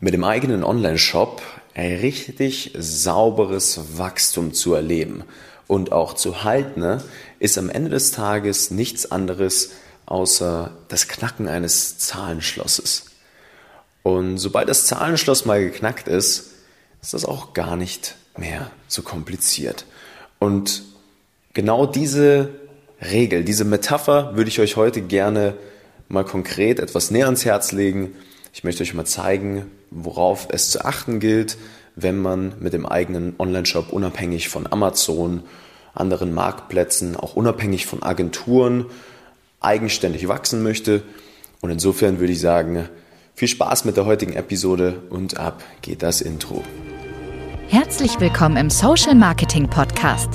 mit dem eigenen Online-Shop richtig sauberes Wachstum zu erleben und auch zu halten, ne, ist am Ende des Tages nichts anderes außer das Knacken eines Zahlenschlosses. Und sobald das Zahlenschloss mal geknackt ist, ist das auch gar nicht mehr so kompliziert. Und genau diese Regel, diese Metapher würde ich euch heute gerne mal konkret etwas näher ans Herz legen. Ich möchte euch mal zeigen, worauf es zu achten gilt, wenn man mit dem eigenen Online-Shop unabhängig von Amazon, anderen Marktplätzen, auch unabhängig von Agenturen eigenständig wachsen möchte. Und insofern würde ich sagen, viel Spaß mit der heutigen Episode und ab geht das Intro. Herzlich willkommen im Social Marketing Podcast,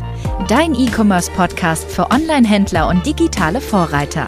dein E-Commerce Podcast für Online-Händler und digitale Vorreiter.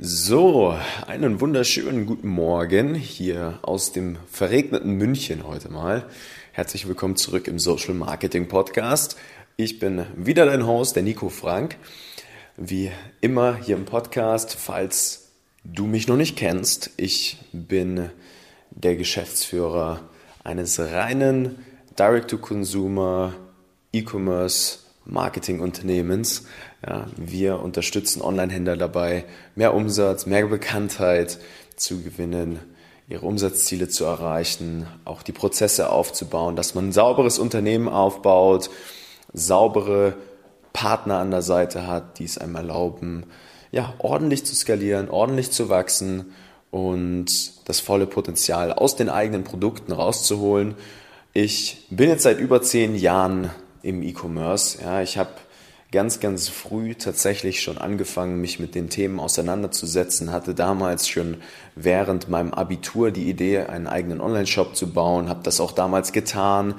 So, einen wunderschönen guten Morgen hier aus dem verregneten München heute mal. Herzlich willkommen zurück im Social Marketing Podcast. Ich bin wieder dein Host, der Nico Frank. Wie immer hier im Podcast, falls du mich noch nicht kennst, ich bin der Geschäftsführer eines reinen Direct-to-Consumer E-Commerce Marketingunternehmens. Ja, wir unterstützen Online-Händler dabei, mehr Umsatz, mehr Bekanntheit zu gewinnen, ihre Umsatzziele zu erreichen, auch die Prozesse aufzubauen, dass man ein sauberes Unternehmen aufbaut, saubere Partner an der Seite hat, die es einem erlauben, ja, ordentlich zu skalieren, ordentlich zu wachsen und das volle Potenzial aus den eigenen Produkten rauszuholen. Ich bin jetzt seit über zehn Jahren im E-Commerce. Ja, ich habe ganz, ganz früh tatsächlich schon angefangen, mich mit den Themen auseinanderzusetzen, hatte damals schon während meinem Abitur die Idee, einen eigenen Online-Shop zu bauen, habe das auch damals getan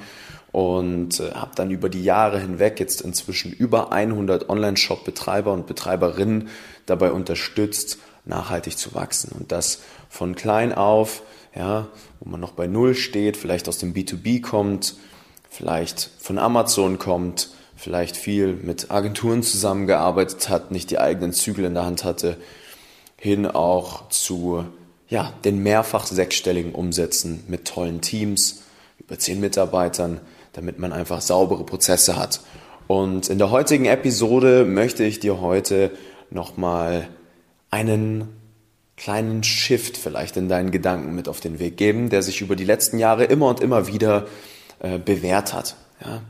und äh, habe dann über die Jahre hinweg jetzt inzwischen über 100 Online-Shop-Betreiber und Betreiberinnen dabei unterstützt, nachhaltig zu wachsen. Und das von klein auf, ja, wo man noch bei Null steht, vielleicht aus dem B2B kommt, vielleicht von Amazon kommt, vielleicht viel mit Agenturen zusammengearbeitet hat, nicht die eigenen Zügel in der Hand hatte, hin auch zu ja, den mehrfach sechsstelligen Umsätzen mit tollen Teams, über zehn Mitarbeitern, damit man einfach saubere Prozesse hat. Und in der heutigen Episode möchte ich dir heute nochmal einen kleinen Shift vielleicht in deinen Gedanken mit auf den Weg geben, der sich über die letzten Jahre immer und immer wieder äh, bewährt hat, ja,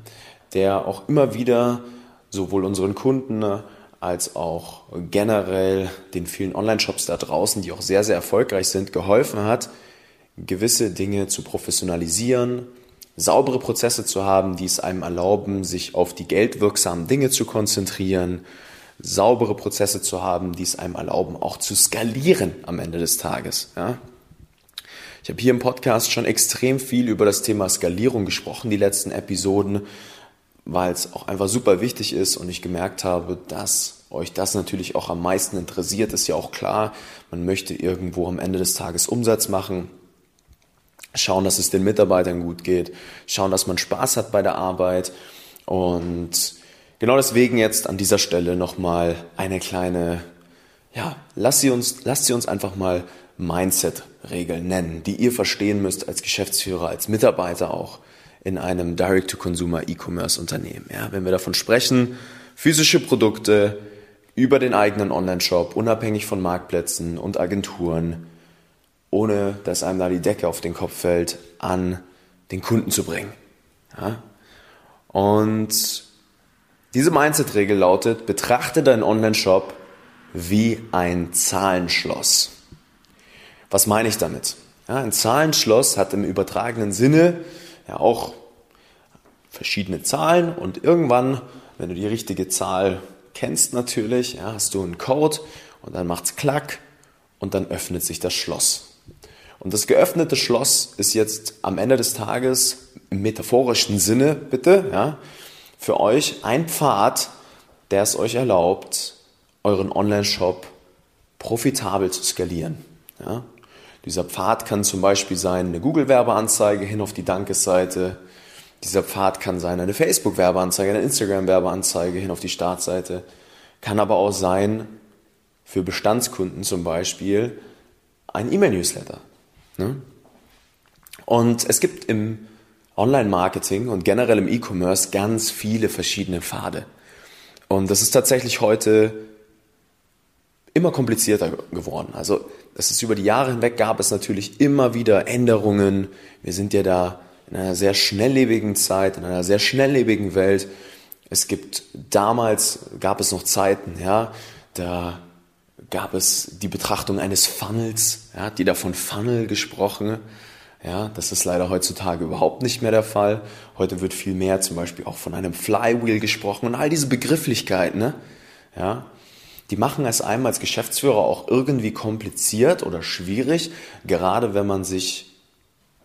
der auch immer wieder sowohl unseren Kunden äh, als auch generell den vielen Online-Shops da draußen, die auch sehr, sehr erfolgreich sind, geholfen hat, gewisse Dinge zu professionalisieren, saubere Prozesse zu haben, die es einem erlauben, sich auf die geldwirksamen Dinge zu konzentrieren, saubere Prozesse zu haben, die es einem erlauben, auch zu skalieren am Ende des Tages. Ja? Ich habe hier im Podcast schon extrem viel über das Thema Skalierung gesprochen, die letzten Episoden, weil es auch einfach super wichtig ist und ich gemerkt habe, dass euch das natürlich auch am meisten interessiert, ist ja auch klar. Man möchte irgendwo am Ende des Tages Umsatz machen, schauen, dass es den Mitarbeitern gut geht, schauen, dass man Spaß hat bei der Arbeit und genau deswegen jetzt an dieser Stelle nochmal eine kleine, ja, lasst sie uns, lasst sie uns einfach mal Mindset-Regeln nennen, die ihr verstehen müsst als Geschäftsführer, als Mitarbeiter auch in einem Direct-to-Consumer E-Commerce-Unternehmen. Ja, wenn wir davon sprechen, physische Produkte über den eigenen Online-Shop, unabhängig von Marktplätzen und Agenturen, ohne dass einem da die Decke auf den Kopf fällt, an den Kunden zu bringen. Ja? Und diese Mindset-Regel lautet, betrachte deinen Online-Shop wie ein Zahlenschloss. Was meine ich damit? Ja, ein Zahlenschloss hat im übertragenen Sinne ja auch verschiedene Zahlen und irgendwann, wenn du die richtige Zahl kennst natürlich, ja, hast du einen Code und dann macht's klack und dann öffnet sich das Schloss. Und das geöffnete Schloss ist jetzt am Ende des Tages im metaphorischen Sinne, bitte, ja, für euch ein Pfad, der es euch erlaubt, euren Online-Shop profitabel zu skalieren. Ja. Dieser Pfad kann zum Beispiel sein eine Google-Werbeanzeige hin auf die Dankesseite. Dieser Pfad kann sein eine Facebook-Werbeanzeige, eine Instagram-Werbeanzeige hin auf die Startseite. Kann aber auch sein, für Bestandskunden zum Beispiel, ein E-Mail-Newsletter. Ne? Und es gibt im Online-Marketing und generell im E-Commerce ganz viele verschiedene Pfade. Und das ist tatsächlich heute immer komplizierter geworden. Also es ist über die Jahre hinweg gab es natürlich immer wieder Änderungen. Wir sind ja da in einer sehr schnelllebigen Zeit, in einer sehr schnelllebigen Welt. Es gibt damals gab es noch Zeiten, ja, da gab es die Betrachtung eines Funnels, ja, die da von Funnel gesprochen. Ja, das ist leider heutzutage überhaupt nicht mehr der Fall. Heute wird viel mehr zum Beispiel auch von einem Flywheel gesprochen und all diese Begrifflichkeiten, ne? ja, die machen es einem als Geschäftsführer auch irgendwie kompliziert oder schwierig, gerade wenn man sich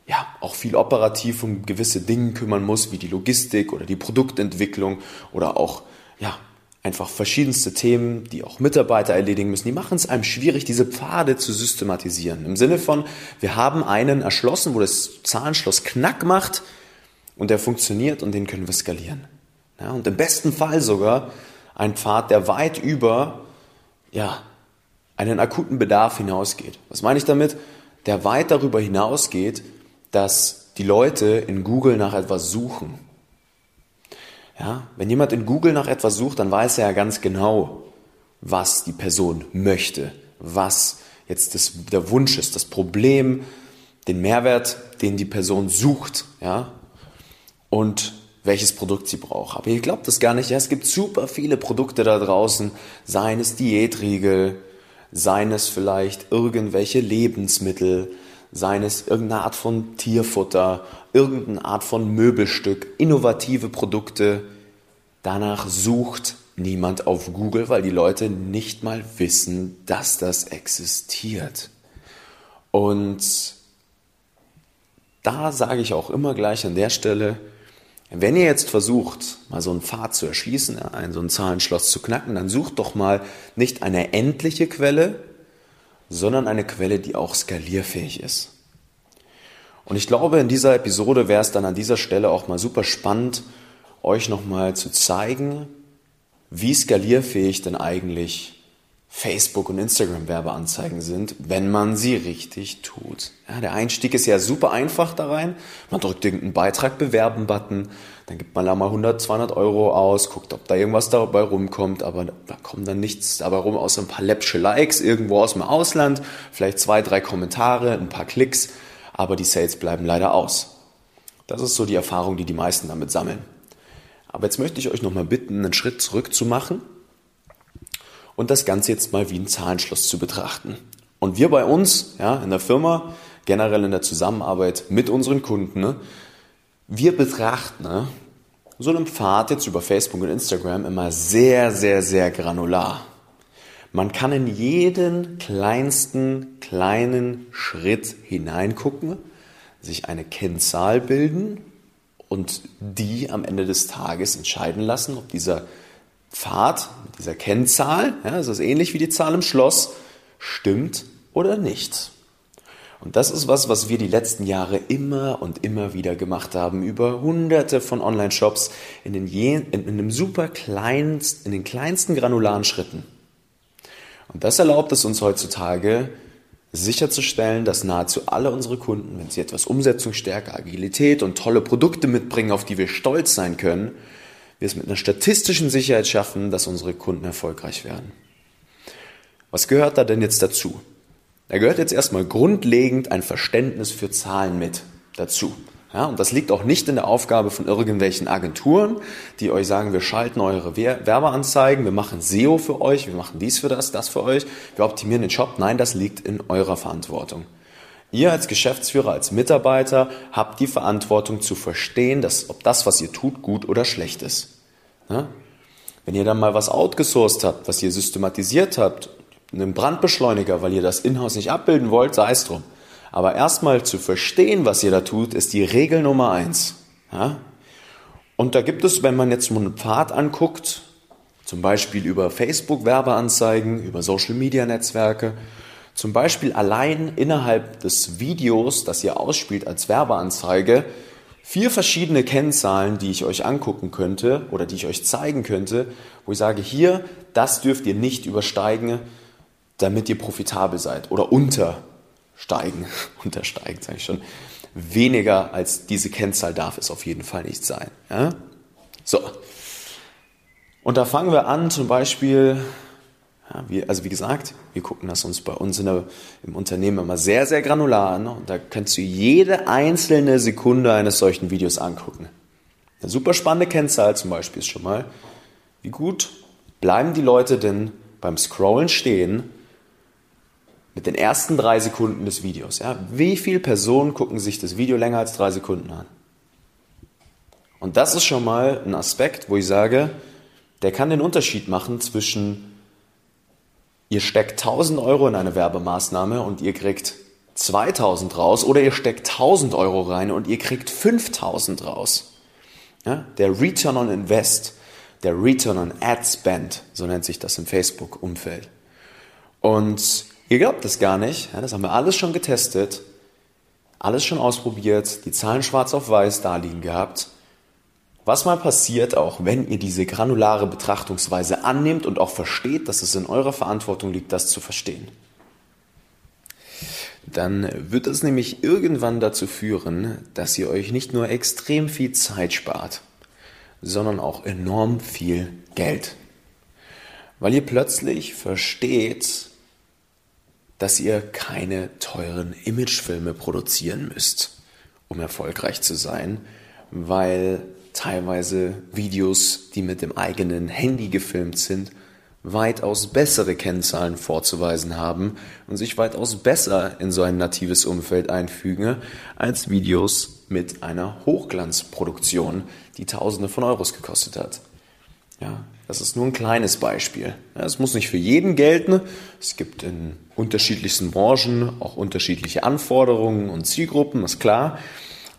ja auch viel operativ um gewisse Dinge kümmern muss, wie die Logistik oder die Produktentwicklung oder auch ja einfach verschiedenste Themen, die auch Mitarbeiter erledigen müssen, die machen es einem schwierig, diese Pfade zu systematisieren. Im Sinne von, wir haben einen erschlossen, wo das Zahlenschloss Knack macht und der funktioniert und den können wir skalieren. Ja, und im besten Fall sogar ein Pfad, der weit über ja, einen akuten Bedarf hinausgeht. Was meine ich damit? Der weit darüber hinausgeht, dass die Leute in Google nach etwas suchen ja, wenn jemand in Google nach etwas sucht, dann weiß er ja ganz genau, was die Person möchte, was jetzt das, der Wunsch ist, das Problem, den Mehrwert, den die Person sucht, ja, und welches Produkt sie braucht. Aber ihr glaubt das gar nicht, ja, es gibt super viele Produkte da draußen, seien es Diätriegel, seien es vielleicht irgendwelche Lebensmittel, seien es irgendeine Art von Tierfutter, irgendeine Art von Möbelstück, innovative Produkte. Danach sucht niemand auf Google, weil die Leute nicht mal wissen, dass das existiert. Und da sage ich auch immer gleich an der Stelle, wenn ihr jetzt versucht, mal so einen Pfad zu erschließen, ein so ein Zahlenschloss zu knacken, dann sucht doch mal nicht eine endliche Quelle, sondern eine Quelle, die auch skalierfähig ist. Und ich glaube, in dieser Episode wäre es dann an dieser Stelle auch mal super spannend, euch nochmal zu zeigen, wie skalierfähig denn eigentlich Facebook und Instagram Werbeanzeigen sind, wenn man sie richtig tut. Ja, der Einstieg ist ja super einfach da rein. Man drückt irgendeinen Beitrag bewerben Button, dann gibt man da mal 100, 200 Euro aus, guckt, ob da irgendwas dabei rumkommt, aber da kommt dann nichts dabei rum, außer ein paar läppsche Likes irgendwo aus dem Ausland, vielleicht zwei, drei Kommentare, ein paar Klicks, aber die Sales bleiben leider aus. Das ist so die Erfahrung, die die meisten damit sammeln. Aber jetzt möchte ich euch nochmal bitten, einen Schritt zurück zu machen und das Ganze jetzt mal wie ein Zahlenschloss zu betrachten. Und wir bei uns, ja, in der Firma, generell in der Zusammenarbeit mit unseren Kunden, ne, wir betrachten ne, so einen Pfad jetzt über Facebook und Instagram immer sehr, sehr, sehr granular. Man kann in jeden kleinsten kleinen Schritt hineingucken, sich eine Kennzahl bilden und die am Ende des Tages entscheiden lassen, ob dieser Pfad mit dieser Kennzahl, ja, das ist ähnlich wie die Zahl im Schloss, stimmt oder nicht. Und das ist was, was wir die letzten Jahre immer und immer wieder gemacht haben, über hunderte von Online-Shops in, den in, in einem super kleinst, in den kleinsten granularen Schritten. Und das erlaubt es uns heutzutage, sicherzustellen, dass nahezu alle unsere Kunden, wenn sie etwas Umsetzungsstärke, Agilität und tolle Produkte mitbringen, auf die wir stolz sein können, wir es mit einer statistischen Sicherheit schaffen, dass unsere Kunden erfolgreich werden. Was gehört da denn jetzt dazu? Da gehört jetzt erstmal grundlegend ein Verständnis für Zahlen mit dazu. Ja, und das liegt auch nicht in der Aufgabe von irgendwelchen Agenturen, die euch sagen, wir schalten eure Werbeanzeigen, wir machen SEO für euch, wir machen dies für das, das für euch, wir optimieren den Shop. Nein, das liegt in eurer Verantwortung. Ihr als Geschäftsführer, als Mitarbeiter habt die Verantwortung zu verstehen, dass, ob das, was ihr tut, gut oder schlecht ist. Ja? Wenn ihr dann mal was outgesourced habt, was ihr systematisiert habt, einen Brandbeschleuniger, weil ihr das Inhouse nicht abbilden wollt, sei es drum. Aber erstmal zu verstehen, was ihr da tut, ist die Regel Nummer eins. Ja? Und da gibt es, wenn man jetzt mal einen Pfad anguckt, zum Beispiel über Facebook-Werbeanzeigen, über Social-Media-Netzwerke, zum Beispiel allein innerhalb des Videos, das ihr ausspielt als Werbeanzeige, vier verschiedene Kennzahlen, die ich euch angucken könnte oder die ich euch zeigen könnte, wo ich sage, hier, das dürft ihr nicht übersteigen, damit ihr profitabel seid oder untersteigen, untersteigen sage ich schon. Weniger als diese Kennzahl darf es auf jeden Fall nicht sein. Ja? So. Und da fangen wir an, zum Beispiel ja, wir, also wie gesagt, wir gucken das uns bei uns der, im Unternehmen immer sehr, sehr granular an und da kannst du jede einzelne Sekunde eines solchen Videos angucken. Eine super spannende Kennzahl zum Beispiel ist schon mal, wie gut bleiben die Leute denn beim Scrollen stehen mit den ersten drei Sekunden des Videos. Ja? Wie viele Personen gucken sich das Video länger als drei Sekunden an? Und das ist schon mal ein Aspekt, wo ich sage, der kann den Unterschied machen zwischen ihr steckt 1000 Euro in eine Werbemaßnahme und ihr kriegt 2000 raus oder ihr steckt 1000 Euro rein und ihr kriegt 5000 raus. Ja, der Return on Invest, der Return on Ad Spend, so nennt sich das im Facebook-Umfeld. Und ihr glaubt das gar nicht, ja, das haben wir alles schon getestet, alles schon ausprobiert, die Zahlen schwarz auf weiß da liegen gehabt. Was mal passiert, auch wenn ihr diese granulare Betrachtungsweise annehmt und auch versteht, dass es in eurer Verantwortung liegt, das zu verstehen. Dann wird es nämlich irgendwann dazu führen, dass ihr euch nicht nur extrem viel Zeit spart, sondern auch enorm viel Geld. Weil ihr plötzlich versteht, dass ihr keine teuren Imagefilme produzieren müsst, um erfolgreich zu sein, weil teilweise Videos, die mit dem eigenen Handy gefilmt sind, weitaus bessere Kennzahlen vorzuweisen haben und sich weitaus besser in so ein natives Umfeld einfügen als Videos mit einer Hochglanzproduktion, die Tausende von Euros gekostet hat. Ja, das ist nur ein kleines Beispiel. Es muss nicht für jeden gelten. Es gibt in unterschiedlichsten Branchen auch unterschiedliche Anforderungen und Zielgruppen, ist klar.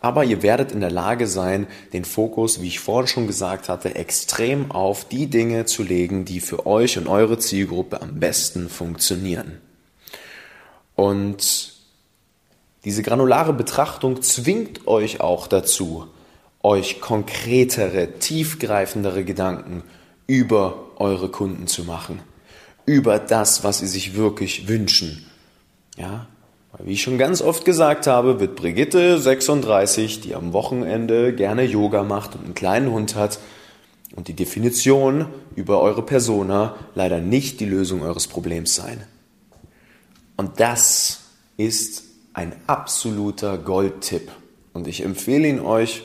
Aber ihr werdet in der Lage sein, den Fokus, wie ich vorhin schon gesagt hatte, extrem auf die Dinge zu legen, die für euch und eure Zielgruppe am besten funktionieren. Und diese granulare Betrachtung zwingt euch auch dazu, euch konkretere, tiefgreifendere Gedanken über eure Kunden zu machen, über das, was sie sich wirklich wünschen. Ja, wie ich schon ganz oft gesagt habe, wird Brigitte 36, die am Wochenende gerne Yoga macht und einen kleinen Hund hat, und die Definition über eure Persona leider nicht die Lösung eures Problems sein. Und das ist ein absoluter Goldtipp. Und ich empfehle ihn euch,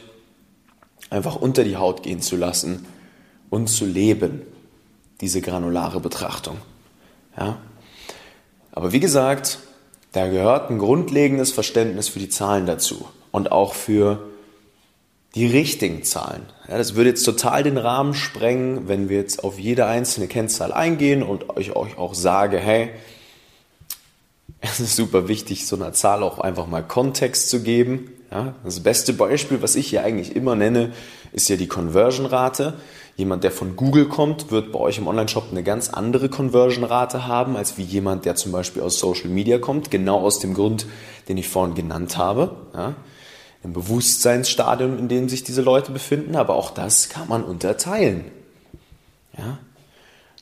einfach unter die Haut gehen zu lassen und zu leben, diese granulare Betrachtung. Ja? Aber wie gesagt, da gehört ein grundlegendes Verständnis für die Zahlen dazu und auch für die richtigen Zahlen. Ja, das würde jetzt total den Rahmen sprengen, wenn wir jetzt auf jede einzelne Kennzahl eingehen und euch, euch auch sage, hey, es ist super wichtig, so einer Zahl auch einfach mal Kontext zu geben. Ja, das beste Beispiel, was ich hier eigentlich immer nenne, ist ja die Conversion-Rate. Jemand, der von Google kommt, wird bei euch im Online-Shop eine ganz andere Conversion-Rate haben, als wie jemand, der zum Beispiel aus Social Media kommt. Genau aus dem Grund, den ich vorhin genannt habe. Ja, Im Bewusstseinsstadium, in dem sich diese Leute befinden. Aber auch das kann man unterteilen. Ja?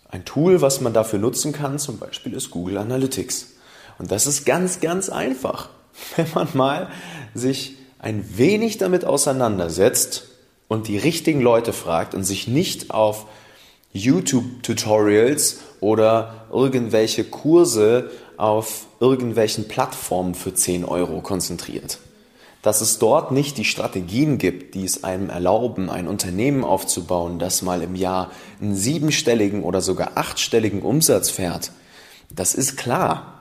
Ein Tool, was man dafür nutzen kann, zum Beispiel ist Google Analytics. Und das ist ganz, ganz einfach. Wenn man mal sich ein wenig damit auseinandersetzt, und die richtigen Leute fragt und sich nicht auf YouTube-Tutorials oder irgendwelche Kurse auf irgendwelchen Plattformen für 10 Euro konzentriert. Dass es dort nicht die Strategien gibt, die es einem erlauben, ein Unternehmen aufzubauen, das mal im Jahr einen siebenstelligen oder sogar achtstelligen Umsatz fährt, das ist klar.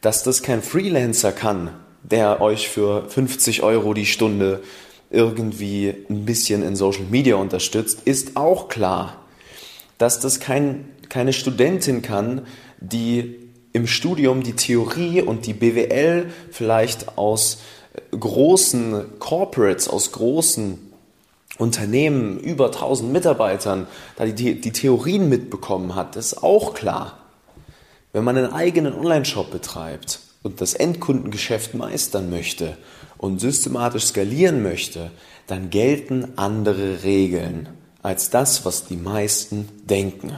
Dass das kein Freelancer kann, der euch für 50 Euro die Stunde irgendwie ein bisschen in Social Media unterstützt, ist auch klar. Dass das kein, keine Studentin kann, die im Studium die Theorie und die BWL vielleicht aus großen Corporates, aus großen Unternehmen, über 1000 Mitarbeitern, da die, die Theorien mitbekommen hat, ist auch klar. Wenn man einen eigenen Online-Shop betreibt und das Endkundengeschäft meistern möchte und systematisch skalieren möchte, dann gelten andere Regeln als das, was die meisten denken.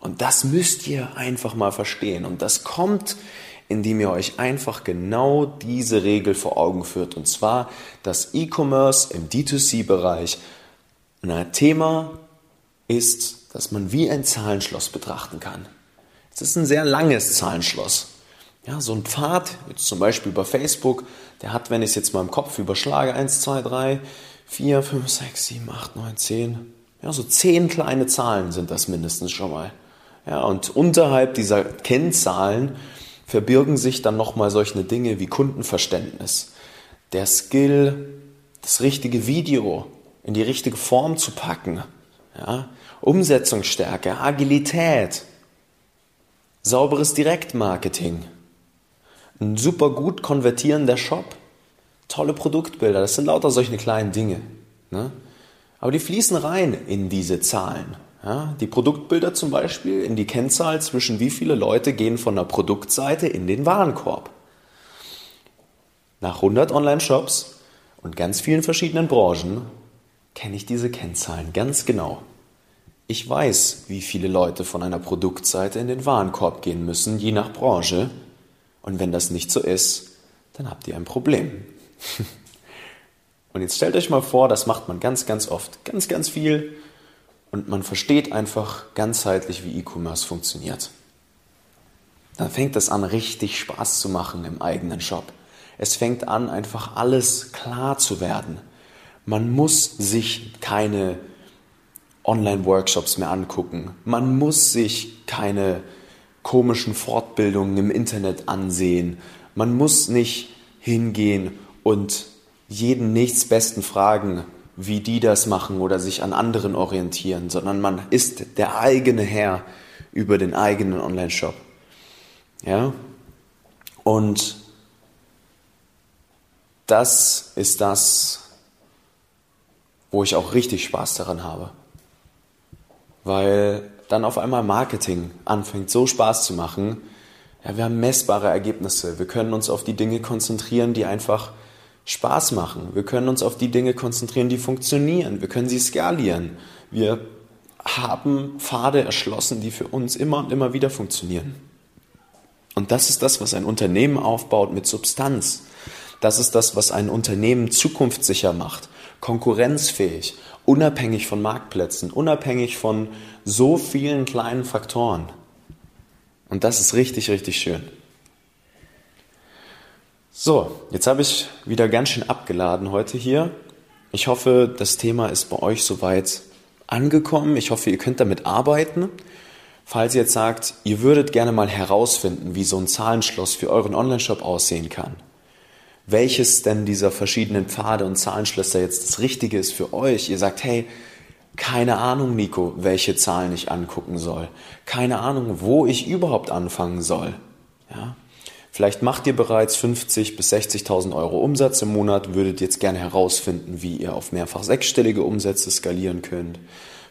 Und das müsst ihr einfach mal verstehen. Und das kommt, indem ihr euch einfach genau diese Regel vor Augen führt. Und zwar, dass E-Commerce im D2C-Bereich ein Thema ist, das man wie ein Zahlenschloss betrachten kann. Es ist ein sehr langes Zahlenschloss. Ja, so ein Pfad, jetzt zum Beispiel bei Facebook, der hat, wenn ich es jetzt mal im Kopf überschlage, 1, 2, 3, 4, 5, 6, 7, 8, 9, 10, ja, so 10 kleine Zahlen sind das mindestens schon mal. Ja, und unterhalb dieser Kennzahlen verbirgen sich dann nochmal solche Dinge wie Kundenverständnis, der Skill, das richtige Video in die richtige Form zu packen, ja, Umsetzungsstärke, Agilität, sauberes Direktmarketing, ein super gut konvertierender Shop, tolle Produktbilder, das sind lauter solche kleinen Dinge. Ne? Aber die fließen rein in diese Zahlen. Ja, die Produktbilder zum Beispiel in die Kennzahl zwischen wie viele Leute gehen von der Produktseite in den Warenkorb. Nach 100 Online-Shops und ganz vielen verschiedenen Branchen kenne ich diese Kennzahlen ganz genau. Ich weiß, wie viele Leute von einer Produktseite in den Warenkorb gehen müssen, je nach Branche. Und wenn das nicht so ist, dann habt ihr ein Problem. und jetzt stellt euch mal vor, das macht man ganz, ganz oft. Ganz, ganz viel und man versteht einfach ganzheitlich, wie E-Commerce funktioniert. Dann fängt es an, richtig Spaß zu machen im eigenen Shop. Es fängt an, einfach alles klar zu werden. Man muss sich keine Online-Workshops mehr angucken. Man muss sich keine komischen Fortbildungen im Internet ansehen. Man muss nicht hingehen und jeden nächstbesten fragen, wie die das machen oder sich an anderen orientieren, sondern man ist der eigene Herr über den eigenen Online-Shop. Ja? Und das ist das, wo ich auch richtig Spaß daran habe. Weil dann auf einmal Marketing anfängt so Spaß zu machen. Ja, wir haben messbare Ergebnisse. Wir können uns auf die Dinge konzentrieren, die einfach Spaß machen. Wir können uns auf die Dinge konzentrieren, die funktionieren. Wir können sie skalieren. Wir haben Pfade erschlossen, die für uns immer und immer wieder funktionieren. Und das ist das, was ein Unternehmen aufbaut mit Substanz. Das ist das, was ein Unternehmen zukunftssicher macht, konkurrenzfähig, unabhängig von Marktplätzen, unabhängig von so vielen kleinen Faktoren. Und das ist richtig, richtig schön. So, jetzt habe ich wieder ganz schön abgeladen heute hier. Ich hoffe, das Thema ist bei euch soweit angekommen. Ich hoffe, ihr könnt damit arbeiten. Falls ihr jetzt sagt, ihr würdet gerne mal herausfinden, wie so ein Zahlenschloss für euren Online-Shop aussehen kann, welches denn dieser verschiedenen Pfade und Zahlenschlösser jetzt das Richtige ist für euch. Ihr sagt, hey, keine Ahnung, Nico, welche Zahlen ich angucken soll. Keine Ahnung, wo ich überhaupt anfangen soll. Ja? Vielleicht macht ihr bereits 50.000 bis 60.000 Euro Umsatz im Monat, würdet jetzt gerne herausfinden, wie ihr auf mehrfach sechsstellige Umsätze skalieren könnt.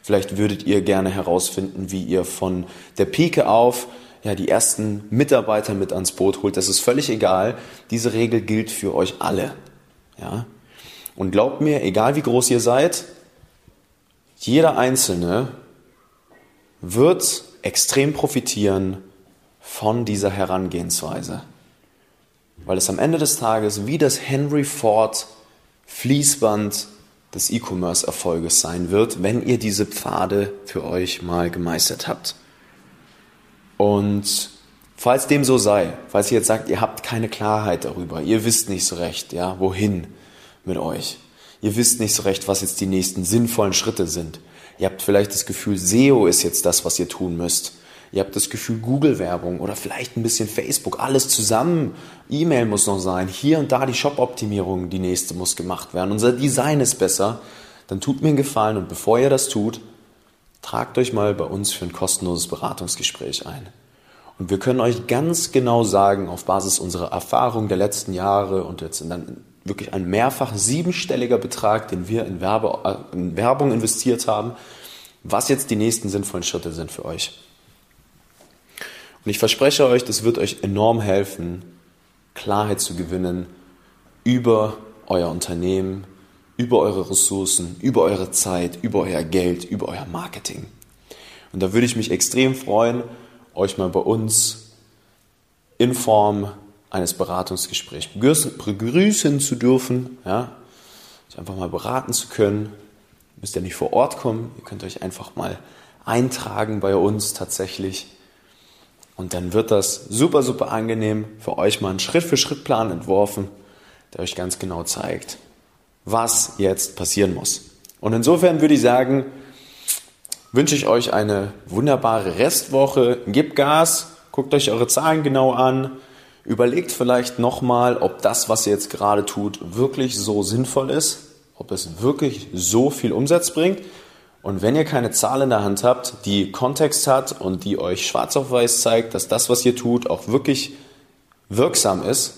Vielleicht würdet ihr gerne herausfinden, wie ihr von der Pike auf ja, die ersten Mitarbeiter mit ans Boot holt. Das ist völlig egal. Diese Regel gilt für euch alle. Ja? Und glaubt mir, egal wie groß ihr seid, jeder Einzelne wird extrem profitieren von dieser Herangehensweise weil es am Ende des Tages wie das Henry Ford Fließband des E-Commerce-Erfolges sein wird, wenn ihr diese Pfade für euch mal gemeistert habt. Und falls dem so sei, falls ihr jetzt sagt, ihr habt keine Klarheit darüber, ihr wisst nicht so recht, ja, wohin mit euch. Ihr wisst nicht so recht, was jetzt die nächsten sinnvollen Schritte sind. Ihr habt vielleicht das Gefühl, SEO ist jetzt das, was ihr tun müsst. Ihr habt das Gefühl, Google-Werbung oder vielleicht ein bisschen Facebook, alles zusammen. E-Mail muss noch sein. Hier und da die Shop-Optimierung, die nächste muss gemacht werden. Unser Design ist besser. Dann tut mir einen Gefallen und bevor ihr das tut, tragt euch mal bei uns für ein kostenloses Beratungsgespräch ein. Und wir können euch ganz genau sagen, auf Basis unserer Erfahrung der letzten Jahre und jetzt dann wirklich ein mehrfach siebenstelliger Betrag, den wir in, Werbe, äh, in Werbung investiert haben, was jetzt die nächsten sinnvollen Schritte sind für euch. Und ich verspreche euch, das wird euch enorm helfen, Klarheit zu gewinnen über euer Unternehmen, über eure Ressourcen, über eure Zeit, über euer Geld, über euer Marketing. Und da würde ich mich extrem freuen, euch mal bei uns in Form eines Beratungsgesprächs begrüßen zu dürfen, ja, euch einfach mal beraten zu können. Ihr müsst ja nicht vor Ort kommen, ihr könnt euch einfach mal eintragen bei uns tatsächlich. Und dann wird das super, super angenehm für euch mal einen Schritt-für-Schritt-Plan entworfen, der euch ganz genau zeigt, was jetzt passieren muss. Und insofern würde ich sagen, wünsche ich euch eine wunderbare Restwoche. Gebt Gas, guckt euch eure Zahlen genau an, überlegt vielleicht nochmal, ob das, was ihr jetzt gerade tut, wirklich so sinnvoll ist, ob es wirklich so viel Umsatz bringt. Und wenn ihr keine Zahl in der Hand habt, die Kontext hat und die euch schwarz auf weiß zeigt, dass das, was ihr tut, auch wirklich wirksam ist,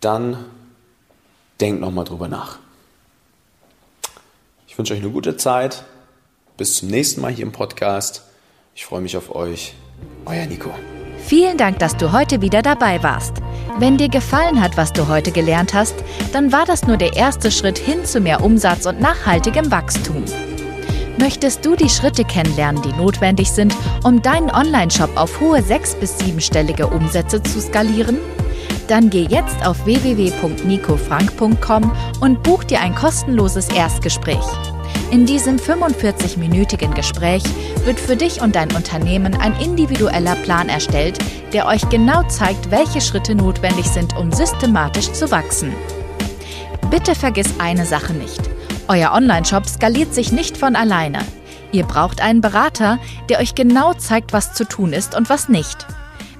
dann denkt nochmal drüber nach. Ich wünsche euch eine gute Zeit. Bis zum nächsten Mal hier im Podcast. Ich freue mich auf euch. Euer Nico. Vielen Dank, dass du heute wieder dabei warst. Wenn dir gefallen hat, was du heute gelernt hast, dann war das nur der erste Schritt hin zu mehr Umsatz und nachhaltigem Wachstum. Möchtest du die Schritte kennenlernen, die notwendig sind, um deinen Online-Shop auf hohe sechs- bis siebenstellige Umsätze zu skalieren? Dann geh jetzt auf www.nicofrank.com und buch dir ein kostenloses Erstgespräch. In diesem 45-minütigen Gespräch wird für dich und dein Unternehmen ein individueller Plan erstellt, der euch genau zeigt, welche Schritte notwendig sind, um systematisch zu wachsen. Bitte vergiss eine Sache nicht. Euer Online-Shop skaliert sich nicht von alleine. Ihr braucht einen Berater, der euch genau zeigt, was zu tun ist und was nicht.